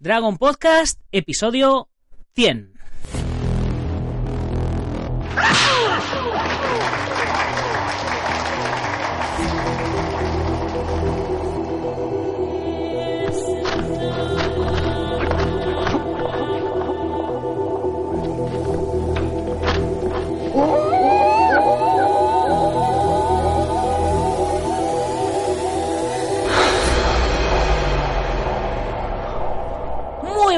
Dragon Podcast, episodio 100.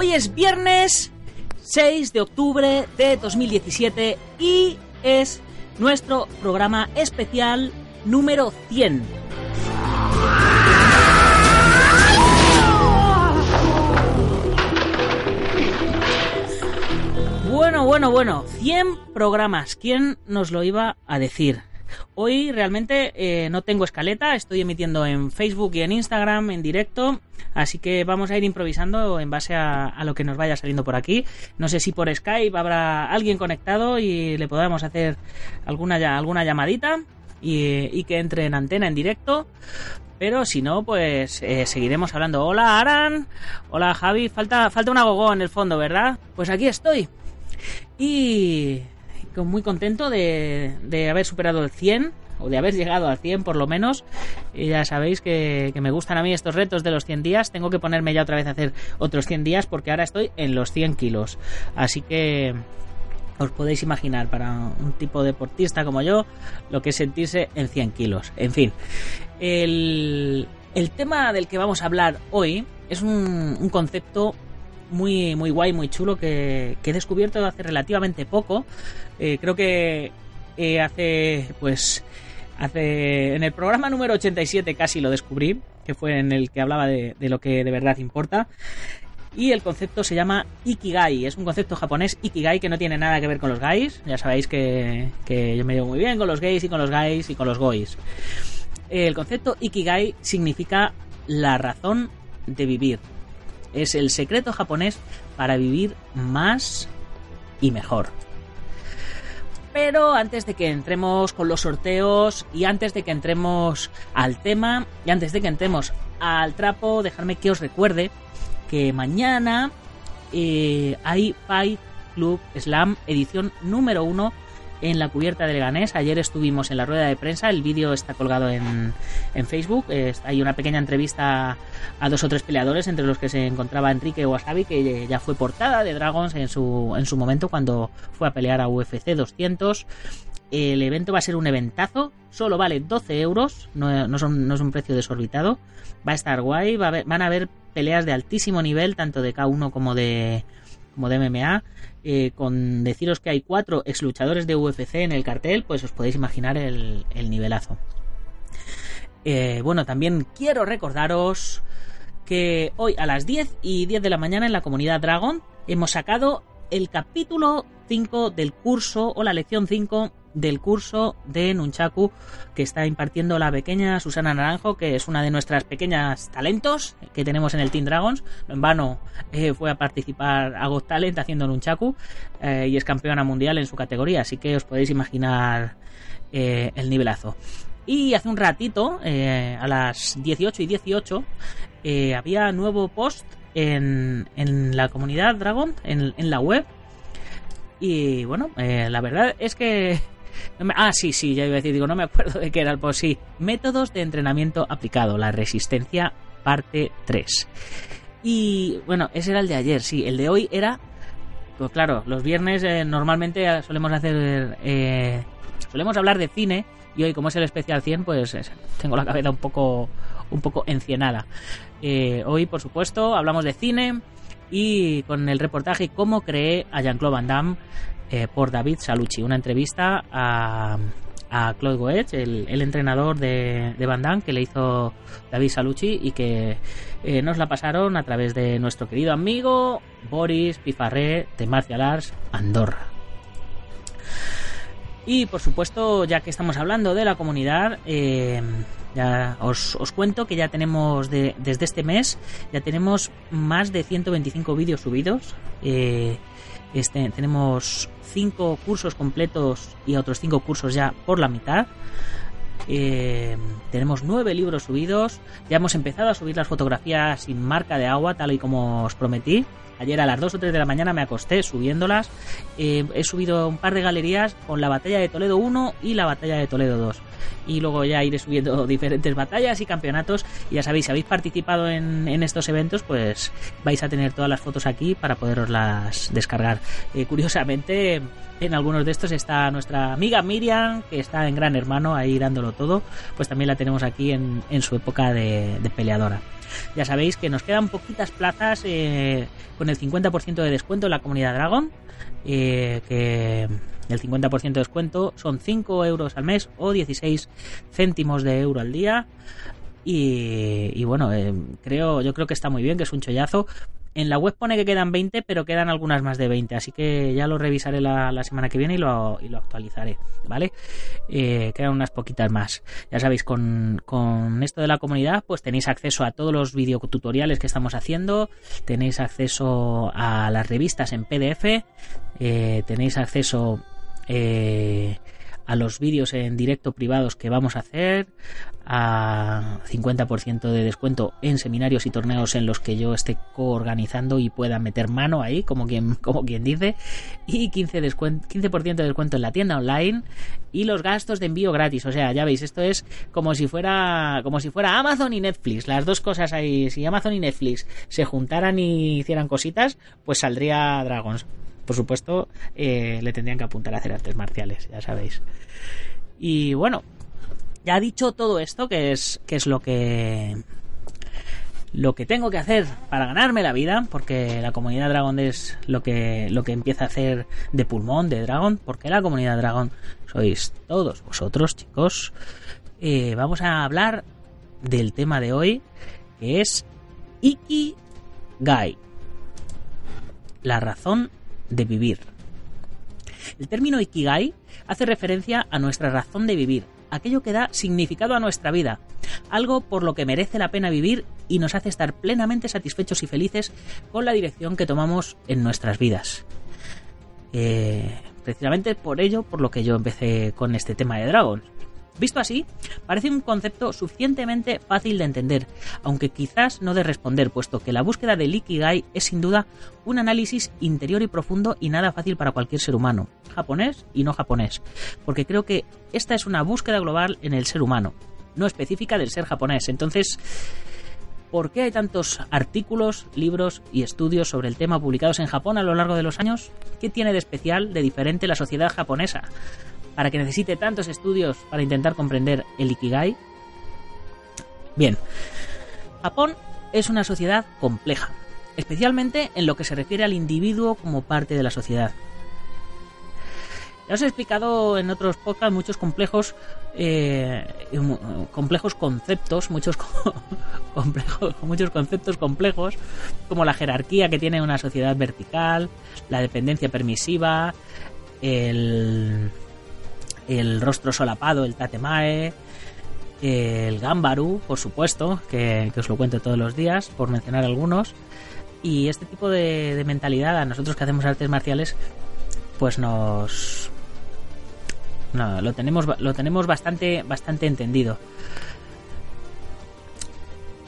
Hoy es viernes 6 de octubre de 2017 y es nuestro programa especial número 100. Bueno, bueno, bueno, 100 programas. ¿Quién nos lo iba a decir? Hoy realmente eh, no tengo escaleta, estoy emitiendo en Facebook y en Instagram en directo, así que vamos a ir improvisando en base a, lo que nos vaya saliendo por aquí. No sé si por Skype habrá alguien conectado y le podamos hacer alguna, alguna llamadita y, que entre en antena en directo. Pero si no, pues eh, seguiremos hablando. Hola Aran, hola Javi, falta, falta una gogo en el fondo, ¿verdad? Pues aquí estoy. Y muy contento de, haber superado el 100 o de haber llegado al 100 por lo menos. Y ya sabéis que, me gustan a mí estos retos de los 100 días. Tengo que ponerme ya otra vez a hacer otros 100 días porque ahora estoy en los 100 kilos. Así que os podéis imaginar para un tipo deportista como yo lo que es sentirse en 100 kilos. En fin, el, tema del que vamos a hablar hoy es un concepto muy, muy guay, muy chulo que, que he descubierto hace relativamente poco. Eh, creo que eh, hace, pues, hace en el programa número 87 casi lo descubrí, que fue en el que hablaba de, de lo que de verdad importa. Y el concepto se llama Ikigai. Es un concepto japonés Ikigai que no tiene nada que ver con los gays. Ya sabéis que, yo me llevo muy bien con los gays y con los gays y con los gois. El concepto Ikigai significa la razón de vivir. Es el secreto japonés para vivir más y mejor. Pero antes de que entremos con los sorteos y antes de que entremos al tema y antes de que entremos al trapo, dejadme que os recuerde que mañana eh, hay Fight Club Slam edición número 1 en la cubierta de Leganés. Ayer estuvimos en la rueda de prensa, el vídeo está colgado en, en Facebook. Hay una pequeña entrevista a dos o tres peleadores, entre los que se encontraba Enrique Wasabi, que ya fue portada de Dragons en su, en su momento cuando fue a pelear a UFC 200. El evento va a ser un eventazo, solo vale 12 euros, no, no son- no es un precio desorbitado. Va a estar guay, va van a haber peleas de altísimo nivel, tanto de K1 como de, como de MMA. Eh, con deciros que hay cuatro ex luchadores de UFC en el cartel, pues os podéis imaginar el, el nivelazo. Eh, bueno, también quiero recordaros que hoy a las 10 y 10 de la mañana en la comunidad Dragon hemos sacado el capítulo 5 del curso o la lección 5 del curso de Nunchaku que está impartiendo la pequeña Susana Naranjo, que es una de nuestras pequeñas talentos que tenemos en el Team Dragons. En vano eh, fue a participar a Got Talent haciendo Nunchaku eh, y es campeona mundial en su categoría, así que os podéis imaginar eh, el nivelazo. Y hace un ratito, a las 18 y 18, eh, había nuevo post en, en la comunidad Dragon, en, en la web. Y bueno, eh, la verdad es que... ah, sí, sí, ya iba a decir, digo, no me acuerdo de qué era el post. Sí, métodos de entrenamiento aplicado, la resistencia parte 3. Y bueno, ese era el de ayer, sí, el de hoy era... Pues claro, los viernes eh, normalmente solemos hacer... eh, solemos hablar de cine y hoy como es el especial 100 pues es- tengo la cabeza un poco un poco encienada Eh, hoy por supuesto hablamos de cine y con el reportaje cómo creé a Jean-Claude Van Damme eh, por David Salucci una entrevista a, a Claude Goetz, el, el entrenador de, de Van Damme que le hizo David Salucci y que eh, nos la pasaron a través de nuestro querido amigo Boris Pifarré de Martial Arts Andorra. Y por supuesto, ya que estamos hablando de la comunidad, eh, ya os, os, cuento que ya tenemos de, desde este mes, ya tenemos más de 125 vídeos subidos. Eh, este, tenemos 5 cursos completos y otros 5 cursos ya por la mitad. Eh, tenemos nueve libros subidos. Ya hemos empezado a subir las fotografías sin marca de agua, tal y como os prometí. Ayer a las 2 o 3 de la mañana me acosté subiéndolas. Eh, he subido un par de galerías con la batalla de Toledo 1 y la batalla de Toledo 2. Y luego ya iré subiendo diferentes batallas y campeonatos. Y ya sabéis, si habéis participado en, estos eventos, pues vais a tener todas las fotos aquí para poderoslas descargar. Eh, curiosamente, en algunos de estos está nuestra amiga Miriam, que está en Gran Hermano ahí dándolo todo. Pues también la tenemos aquí en, en su época de, de peleadora. Ya sabéis que nos quedan poquitas plazas eh, con el 50% de descuento en la comunidad Dragon. Eh, que el 50% de descuento son 5 euros al mes o 16 céntimos de euro al día. Y, bueno, eh, creo, yo creo que está muy bien, que es un chollazo. En la web pone que quedan 20, pero quedan algunas más de 20, así que ya lo revisaré la, semana que viene y lo, actualizaré, ¿vale? Eh, quedan unas poquitas más. Ya sabéis, con, con, esto de la comunidad, pues tenéis acceso a todos los videotutoriales que estamos haciendo, tenéis acceso a las revistas en PDF, eh, tenéis acceso... Eh, a los vídeos en directo privados que vamos a hacer, a 50% de descuento en seminarios y torneos en los que yo esté coorganizando y pueda meter mano ahí, como quien, como quien dice, y 15%, descuento, 15 de descuento en la tienda online y los gastos de envío gratis. O sea, ya veis, esto es como si fuera como si fuera Amazon y Netflix. Las dos cosas ahí, si Amazon y Netflix se juntaran y hicieran cositas, pues saldría Dragons por supuesto, eh, le tendrían que apuntar a hacer artes marciales, ya sabéis. Y bueno, ya dicho todo esto, que es, que es lo que lo que tengo que hacer para ganarme la vida, porque la comunidad Dragon es lo que, lo que empieza a hacer de pulmón de Dragon, porque la comunidad Dragon sois todos vosotros, chicos. Eh, vamos a hablar del tema de hoy, que es Ikigai. La razón de vivir. El término Ikigai hace referencia a nuestra razón de vivir, aquello que da significado a nuestra vida, algo por lo que merece la pena vivir y nos hace estar plenamente satisfechos y felices con la dirección que tomamos en nuestras vidas. Eh, precisamente por ello, por lo que yo empecé con este tema de Dragons. Visto así, parece un concepto suficientemente fácil de entender, aunque quizás no de responder, puesto que la búsqueda del Ikigai es sin duda un análisis interior y profundo y nada fácil para cualquier ser humano, japonés y no japonés, porque creo que esta es una búsqueda global en el ser humano, no específica del ser japonés. Entonces, ¿por qué hay tantos artículos, libros y estudios sobre el tema publicados en Japón a lo largo de los años? ¿Qué tiene de especial, de diferente la sociedad japonesa? Para que necesite tantos estudios para intentar comprender el Ikigai? Bien, Japón es una sociedad compleja, especialmente en lo que se refiere al individuo como parte de la sociedad. Ya os he explicado en otros podcasts muchos complejos, eh, complejos conceptos, muchos complejos, muchos conceptos complejos, como la jerarquía que tiene una sociedad vertical, la dependencia permisiva, el el rostro solapado, el tatemae, el gambaru, por supuesto, que, os lo cuento todos los días, por mencionar algunos. Y este tipo de, de, mentalidad a nosotros que hacemos artes marciales, pues nos... No, lo tenemos, lo tenemos bastante, bastante entendido.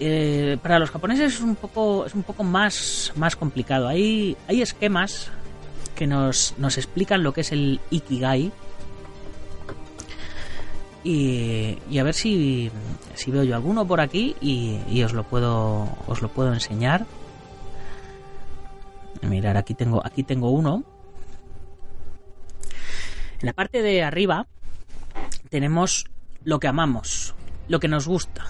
Eh, para los japoneses es un poco, es un poco más, más complicado. Hay, hay esquemas que nos, nos explican lo que es el ikigai, y, a ver si, si veo yo alguno por aquí y, y, os lo puedo os lo puedo enseñar. Mirar aquí tengo aquí tengo uno. En la parte de arriba tenemos lo que amamos lo que nos gusta.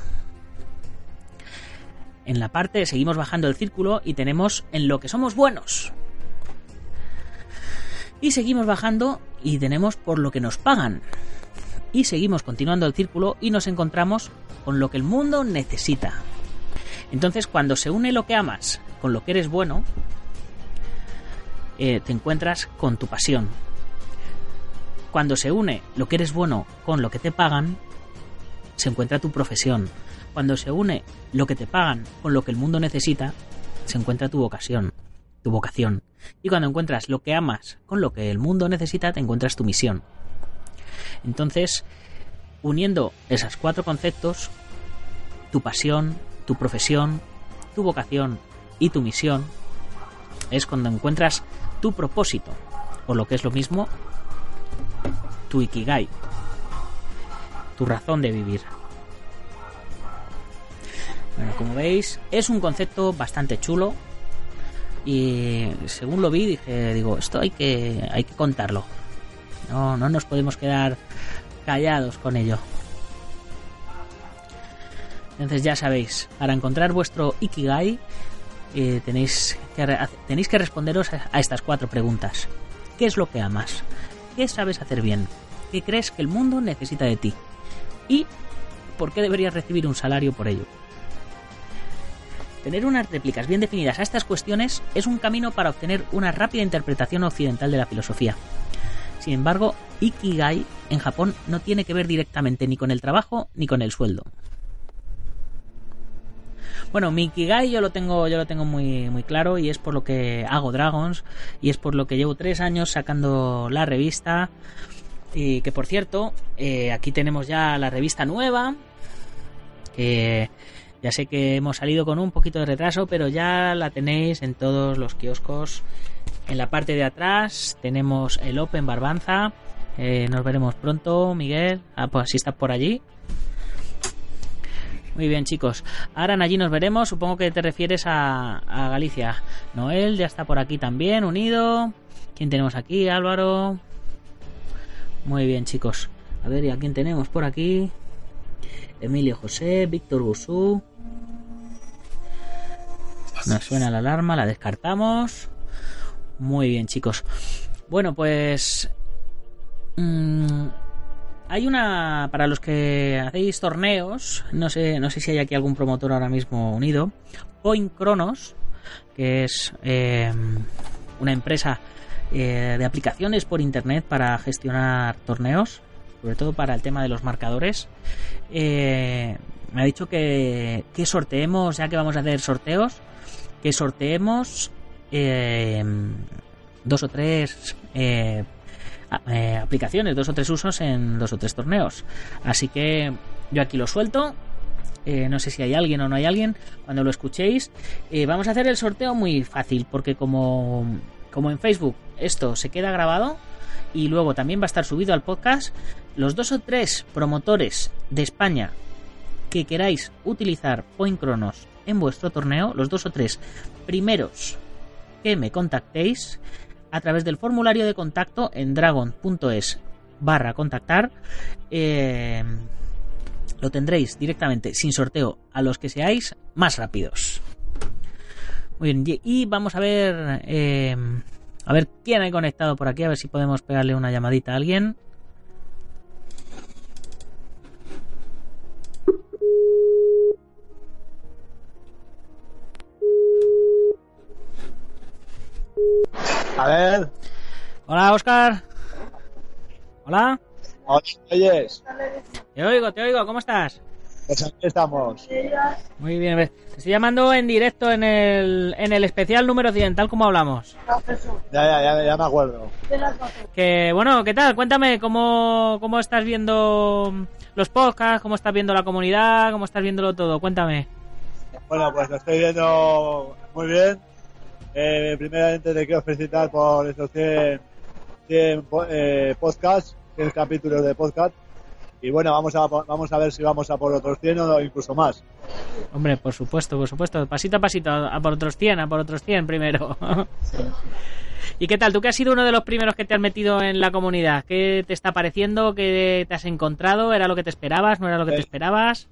En la parte seguimos bajando el círculo y tenemos en lo que somos buenos. Y seguimos bajando y tenemos por lo que nos pagan Y seguimos continuando el círculo y nos encontramos con lo que el mundo necesita. Entonces, cuando se une lo que amas con lo que eres bueno, eh, te encuentras con tu pasión. Cuando se une lo que eres bueno con lo que te pagan, se encuentra tu profesión. Cuando se une lo que te pagan con lo que el mundo necesita, se encuentra tu vocación, tu vocación. Y cuando encuentras lo que amas con lo que el mundo necesita, te encuentras tu misión. Entonces, uniendo esos cuatro conceptos, tu pasión, tu profesión, tu vocación y tu misión, es cuando encuentras tu propósito, o lo que es lo mismo, tu ikigai, tu razón de vivir. Bueno, como veis, es un concepto bastante chulo y según lo vi dije, digo, esto hay que hay que contarlo. No, no nos podemos quedar callados con ello. Entonces ya sabéis, para encontrar vuestro Ikigai eh, tenéis, que, responderos a, a estas cuatro preguntas. ¿Qué es lo que amas? ¿Qué sabes hacer bien? ¿Qué crees que el mundo necesita de ti? ¿Y por qué deberías recibir un salario por ello? Tener unas réplicas bien definidas a estas cuestiones es un camino para obtener una rápida interpretación occidental de la filosofía. Sin embargo, Ikigai en Japón no tiene que ver directamente ni con el trabajo ni con el sueldo. Bueno, mi Ikigai yo lo tengo, yo lo tengo muy, muy claro y es por lo que hago Dragons y es por lo que llevo tres años sacando la revista. Y que por cierto, eh, aquí tenemos ya la revista nueva. Ya sé que hemos salido con un poquito de retraso, pero ya la tenéis en todos los kioscos. En la parte de atrás tenemos el Open Barbanza. Eh, nos veremos pronto, Miguel. Ah, pues si estás por allí. Muy bien, chicos. Ahora allí nos veremos. Supongo que te refieres a, a, Galicia. Noel ya está por aquí también, unido. ¿Quién tenemos aquí? Álvaro. Muy bien, chicos. A ver, ¿y a quién tenemos por aquí? Emilio José, Víctor Gusú. Nos suena la alarma, la descartamos. Muy bien, chicos. Bueno, pues... Mmm, hay una para los que hacéis torneos, no sé, no sé si hay aquí algún promotor ahora mismo unido, Point Cronos, que es eh, una empresa eh, de aplicaciones por internet para gestionar torneos, sobre todo para el tema de los marcadores. Eh, me ha dicho que, que sorteemos, ya que vamos a hacer sorteos, que sorteemos eh, dos o tres eh, eh, aplicaciones, dos o tres usos en dos o tres torneos. Así que yo aquí lo suelto. Eh, no sé si hay alguien o no hay alguien. Cuando lo escuchéis, vamos a hacer el sorteo muy fácil, porque como, como en Facebook esto se queda grabado y luego también va a estar subido al podcast, los dos o tres promotores de España que queráis utilizar Point Cronos en vuestro torneo, los dos o tres primeros que me contactéis, a través del formulario de contacto en dragon.es barra contactar. Eh, lo tendréis directamente sin sorteo a los que seáis más rápidos. Muy bien, y vamos a ver eh, a ver quién hay conectado por aquí, a ver si podemos pegarle una llamadita a alguien. A ver. Hola, Oscar. Hola. Oyes. Te oigo, te oigo. ¿Cómo estás? Pues aquí estamos. Muy bien. Te estoy llamando en directo en el, en el especial número 100, tal como hablamos. Ya, ya, ya, ya me acuerdo. Que, bueno, ¿qué tal? Cuéntame cómo, cómo estás viendo los podcasts, cómo estás viendo la comunidad, cómo estás viéndolo todo. Cuéntame. Bueno, pues lo estoy viendo muy bien. Eh, primeramente te quiero felicitar por estos 100, 100 eh, podcasts, 100 capítulos de podcast. Y bueno, vamos a, vamos a ver si vamos a por otros 100 o incluso más. Hombre, por supuesto, por supuesto. Pasito a pasito, a por otros 100, a por otros 100 primero. ¿Y qué tal? Tú que has sido uno de los primeros que te has metido en la comunidad, ¿qué te está pareciendo? ¿Qué te has encontrado? ¿Era lo que te esperabas? ¿No era lo que te esperabas?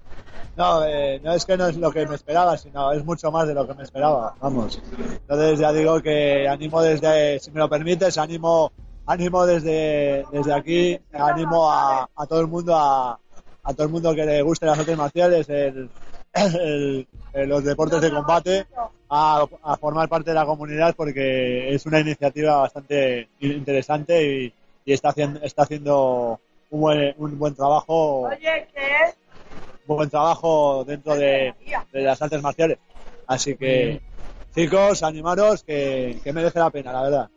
No, eh, no es que no es lo que me esperaba, sino es mucho más de lo que me esperaba, vamos. Entonces ya digo que animo desde, si me lo permites, animo ánimo desde, desde aquí, ánimo a, a todo el mundo, a, todo el mundo que le guste las artes marciales, el, los deportes de combate, a, formar parte de la comunidad porque es una iniciativa bastante interesante y, está haciendo, está haciendo un buen, un buen trabajo, un buen trabajo dentro de, de las artes marciales. Así que, chicos, animaros que, que merece la pena, la verdad.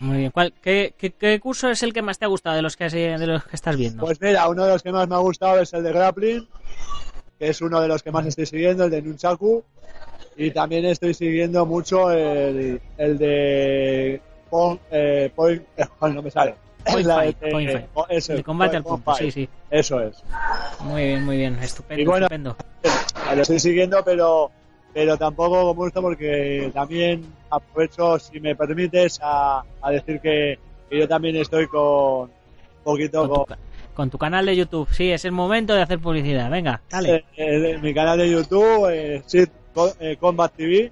Muy bien. ¿Cuál, qué, qué- qué curso es el que más te ha gustado de los que, de los que estás viendo? Pues mira, uno de los que más me ha gustado es el de grappling, que es uno de los que más estoy siguiendo, el de Nunchaku. Y también estoy siguiendo mucho el, el de eh, point eh, no me sale. Point La fight, de- point fight. eso, de combate al punto, sí, fight. sí. Eso es. Muy bien, muy bien. Estupendo, Y bueno, estupendo. Eh, Lo estoy siguiendo, pero pero tampoco como gusto porque también aprovecho, si me permites, a, a decir que, que yo también estoy con un poquito Con tu, con, ca- con tu canal de YouTube. Sí, es el momento de hacer publicidad. Venga, dale. eh, eh, mi canal de YouTube, eh, eh, Combat TV,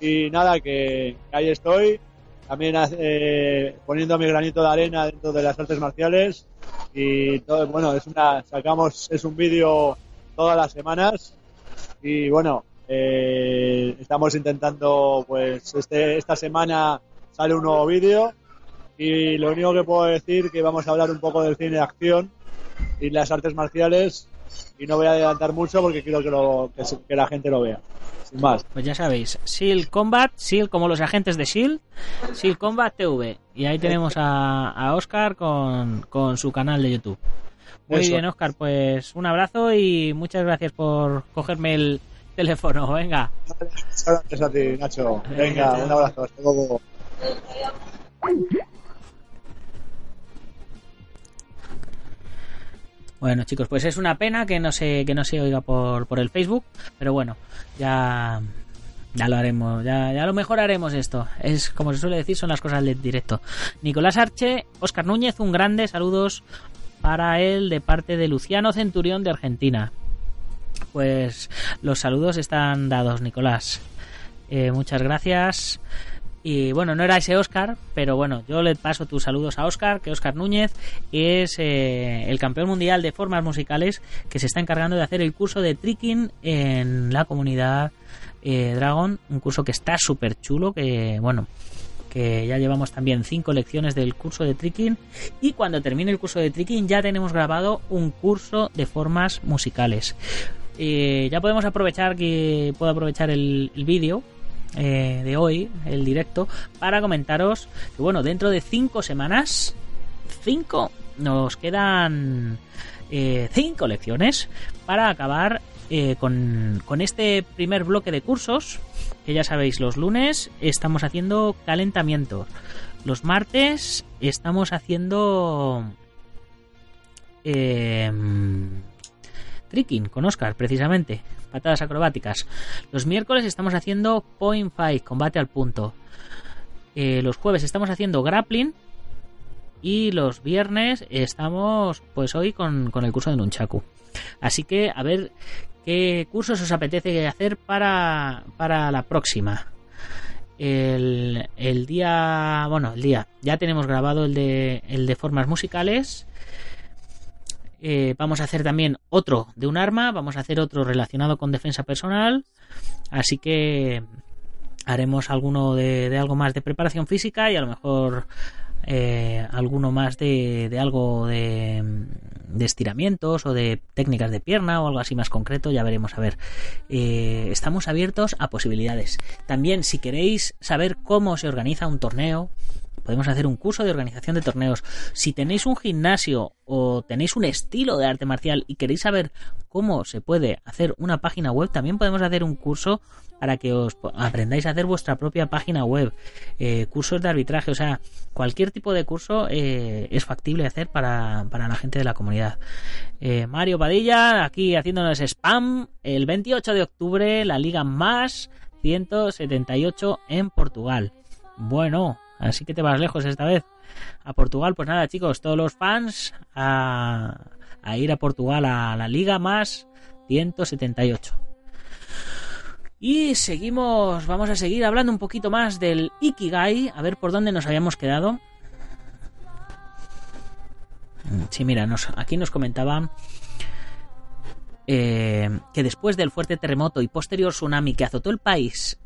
y nada, que, que ahí estoy, también eh, poniendo mi granito de arena dentro de las artes marciales, y todo, bueno, es una, sacamos, es un vídeo todas las semanas, y bueno, eh, estamos intentando, pues, este, esta semana sale un nuevo vídeo, y lo único que puedo decir que vamos a hablar un poco del cine de acción y las artes marciales y no voy a adelantar mucho porque quiero que, lo, que, la gente lo vea. Sin más. Pues ya sabéis, Shield Combat, Shield como los agentes de Shield, Shield Combat TV. Y ahí tenemos a, a Oscar con, con su canal de YouTube. Muy Eso. bien, Oscar, pues un abrazo y muchas gracias por cogerme el teléfono. Venga, Gracias a ti, Nacho. Venga, un abrazo. Hasta luego. Bueno, chicos, pues es una pena que no se, que no se oiga por, por el Facebook, pero bueno, ya, ya lo haremos, ya, ya lo mejoraremos esto. Es como se suele decir, son las cosas del directo. Nicolás Arche, Oscar Núñez, un grande saludos para él de parte de Luciano Centurión de Argentina. Pues los saludos están dados, Nicolás. Eh, muchas gracias. Y bueno, no era ese Oscar, pero bueno, yo le paso tus saludos a Oscar, que Oscar Núñez es eh, el campeón mundial de formas musicales que se está encargando de hacer el curso de tricking en la comunidad eh, Dragon, un curso que está súper chulo, que bueno, que ya llevamos también cinco lecciones del curso de tricking y cuando termine el curso de tricking ya tenemos grabado un curso de formas musicales. Eh, ya podemos aprovechar que puedo aprovechar el, el vídeo eh, de hoy, el directo, para comentaros que bueno, dentro de cinco semanas, cinco, nos quedan eh, cinco lecciones para acabar eh, con, con este primer bloque de cursos, que ya sabéis, los lunes estamos haciendo calentamientos, los martes estamos haciendo... Eh, tricking con Oscar, precisamente. Patadas acrobáticas. Los miércoles estamos haciendo point fight, combate al punto. Eh, los jueves estamos haciendo grappling. Y los viernes estamos, pues hoy, con, con el curso de Nunchaku. Así que a ver qué cursos os apetece hacer para, para la próxima. El, el día, bueno, el día, ya tenemos grabado el de, el de formas musicales. Eh, vamos a hacer también otro de un arma, vamos a hacer otro relacionado con defensa personal, así que haremos alguno de, de algo más de preparación física y a lo mejor eh, alguno más de, de algo de, de estiramientos o de técnicas de pierna o algo así más concreto, ya veremos a ver. Eh, estamos abiertos a posibilidades. También si queréis saber cómo se organiza un torneo, podemos hacer un curso de organización de torneos. Si tenéis un gimnasio o tenéis un estilo de arte marcial y queréis saber cómo se puede hacer una página web, también podemos hacer un curso para que os aprendáis a hacer vuestra propia página web, eh, cursos de arbitraje, o sea, cualquier tipo de curso eh, es factible hacer para, para la gente de la comunidad. Eh, Mario Padilla, aquí haciéndonos spam, el 28 de octubre, la Liga Más 178 en Portugal. Bueno, así que te vas lejos esta vez. A Portugal, pues nada, chicos, todos los fans a, ir a Portugal a la Liga Más 178. Y seguimos, vamos a seguir hablando un poquito más del Ikigai, a ver por dónde nos habíamos quedado. Sí, mira, nos, aquí nos comentaban eh, que después del fuerte terremoto y posterior tsunami que azotó el país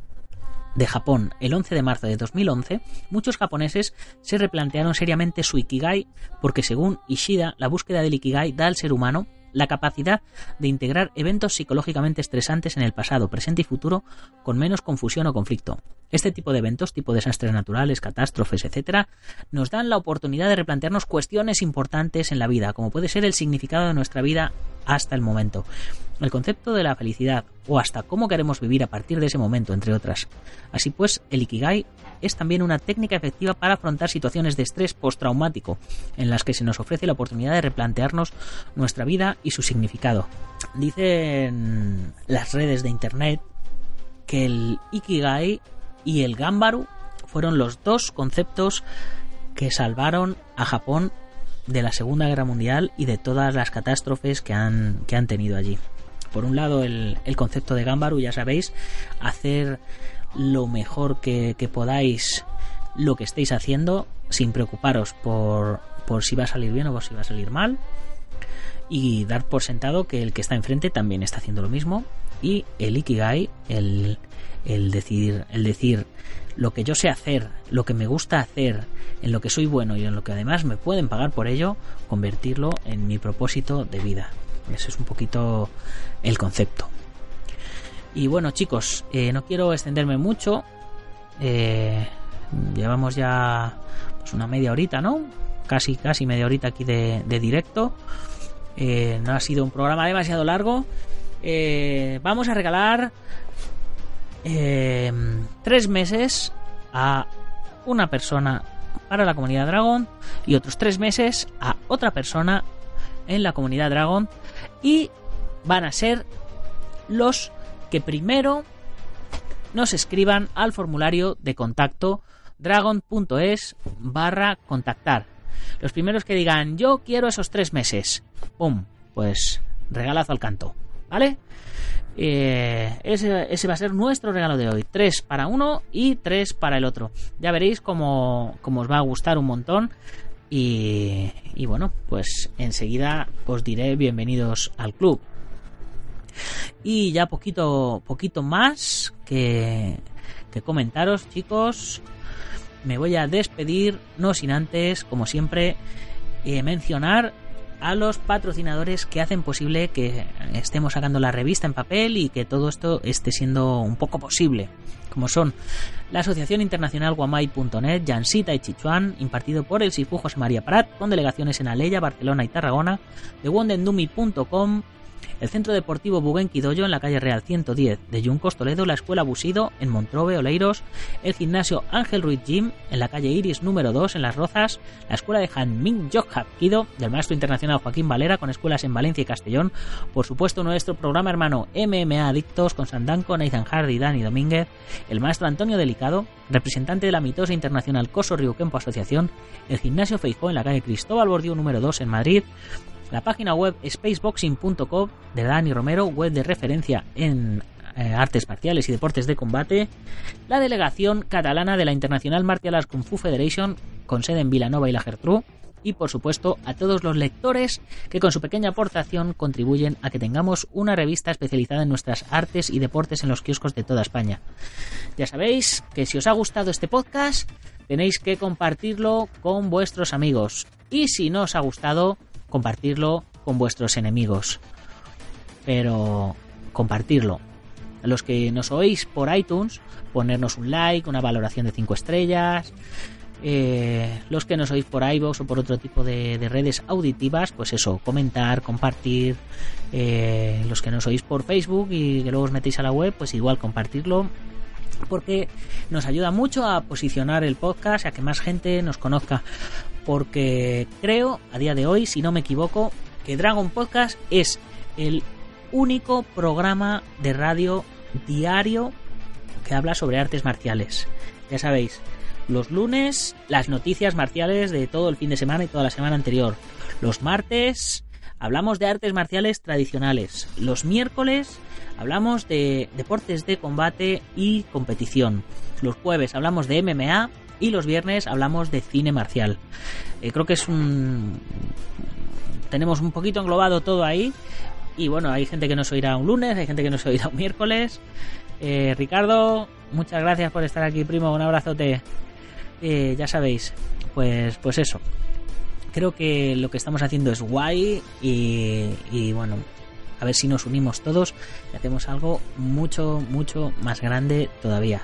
de Japón el 11 de marzo de 2011, muchos japoneses se replantearon seriamente su Ikigai porque según Ishida, la búsqueda del Ikigai da al ser humano la capacidad de integrar eventos psicológicamente estresantes en el pasado, presente y futuro con menos confusión o conflicto. Este tipo de eventos, tipo desastres naturales, catástrofes, etc., nos dan la oportunidad de replantearnos cuestiones importantes en la vida, como puede ser el significado de nuestra vida hasta el momento, el concepto de la felicidad o hasta cómo queremos vivir a partir de ese momento, entre otras. Así pues, el Ikigai es también una técnica efectiva para afrontar situaciones de estrés postraumático, en las que se nos ofrece la oportunidad de replantearnos nuestra vida y su significado. Dicen las redes de internet que el Ikigai y el Gambaru fueron los dos conceptos que salvaron a Japón de la Segunda Guerra Mundial y de todas las catástrofes que han, que han tenido allí. Por un lado, el, concepto de Gambaru, ya sabéis, hacer lo mejor que, podáis lo que estéis haciendo sin preocuparos por, por si va a salir bien o por si va a salir mal y dar por sentado que el que está enfrente también está haciendo lo mismo y el ikigai el, el decir el decir lo que yo sé hacer lo que me gusta hacer en lo que soy bueno y en lo que además me pueden pagar por ello convertirlo en mi propósito de vida. Ese es un poquito el concepto. Y bueno chicos eh, no quiero extenderme mucho. Eh, llevamos ya pues una media horita no casi casi media horita aquí de, directo. Eh, no ha sido un programa demasiado largo. Vamos a regalar eh, tres meses a una persona para la comunidad Dragon y otros tres meses a otra persona en la comunidad Dragon. Y van a ser los que primero nos escriban al formulario de contacto dragon.es barra contactar. Los primeros que digan, yo quiero esos tres meses, ¡pum! Pues regalazo al canto, ¿vale? Eh, ese, va a ser nuestro regalo de hoy. Tres para uno y tres para el otro. Ya veréis cómo, os va a gustar un montón. Y, y, bueno, pues enseguida os diré bienvenidos al club. Y ya poquito, poquito más que, que comentaros, chicos me voy a despedir, no sin antes, como siempre, eh, mencionar a los patrocinadores que hacen posible que estemos sacando la revista en papel y que todo esto esté siendo un poco posible, como son la Asociación Internacional Guamay.net, Jansita y Chichuan, impartido por el SIFU José María Prat, con delegaciones en Aleya, Barcelona y Tarragona, de Wondendumi.com, el Centro Deportivo Buguenquidoyo en la calle Real 110 de Yuncos, Toledo, la Escuela Busido en Montrove, Oleiros, el Gimnasio Ángel Ruiz Gym en la calle Iris número 2 en Las Rozas, la Escuela de Hanming Jokhab Kido del maestro internacional Joaquín Valera con escuelas en Valencia y Castellón, por supuesto nuestro programa hermano MMA Adictos con Sandanco, Nathan Hardy Dani Domínguez, el maestro Antonio Delicado, representante de la mitosa internacional Coso Río Kempo Asociación, el Gimnasio Feijó en la calle Cristóbal Bordiú número 2 en Madrid, la página web spaceboxing.com de Dani Romero, web de referencia en eh, artes marciales y deportes de combate, la delegación catalana de la Internacional Martial Arts Kung Fu Federation, con sede en Vilanova y la Gertrú, y por supuesto a todos los lectores que con su pequeña aportación contribuyen a que tengamos una revista especializada en nuestras artes y deportes en los kioscos de toda España. Ya sabéis que si os ha gustado este podcast tenéis que compartirlo con vuestros amigos. Y si no os ha gustado compartirlo con vuestros enemigos. Pero compartirlo. Los que nos oís por iTunes, ponernos un like, una valoración de 5 estrellas. Eh, los que nos oís por iVoox o por otro tipo de, redes auditivas, pues eso, comentar, compartir. Eh, los que nos oís por Facebook y que luego os metéis a la web, pues igual compartirlo porque nos ayuda mucho a posicionar el podcast, a que más gente nos conozca porque creo, a día de hoy, si no me equivoco, que Dragon Podcast es el único programa de radio diario que habla sobre artes marciales. Ya sabéis, los lunes las noticias marciales de todo el fin de semana y toda la semana anterior. Los martes hablamos de artes marciales tradicionales. Los miércoles hablamos de deportes de combate y competición. Los jueves hablamos de MMA y los viernes hablamos de cine marcial. Eh, creo que es un... Tenemos un poquito englobado todo ahí. Y bueno, hay gente que nos oirá un lunes, hay gente que nos oirá un miércoles. Eh, Ricardo, muchas gracias por estar aquí, primo. Un abrazote. Eh, ya sabéis, pues, pues eso. Creo que lo que estamos haciendo es guay y, y bueno, a ver si nos unimos todos y hacemos algo mucho, mucho más grande todavía.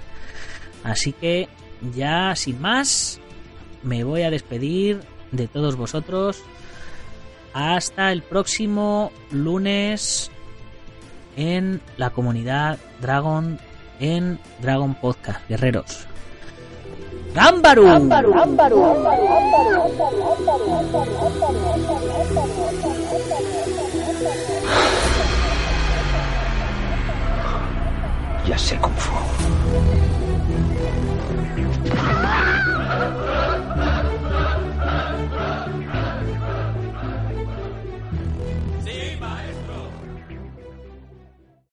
Así que ya sin más, me voy a despedir de todos vosotros. Hasta el próximo lunes en la comunidad Dragon en Dragon Podcast, guerreros. ¡Gámbaru! Ya sé cómo fue.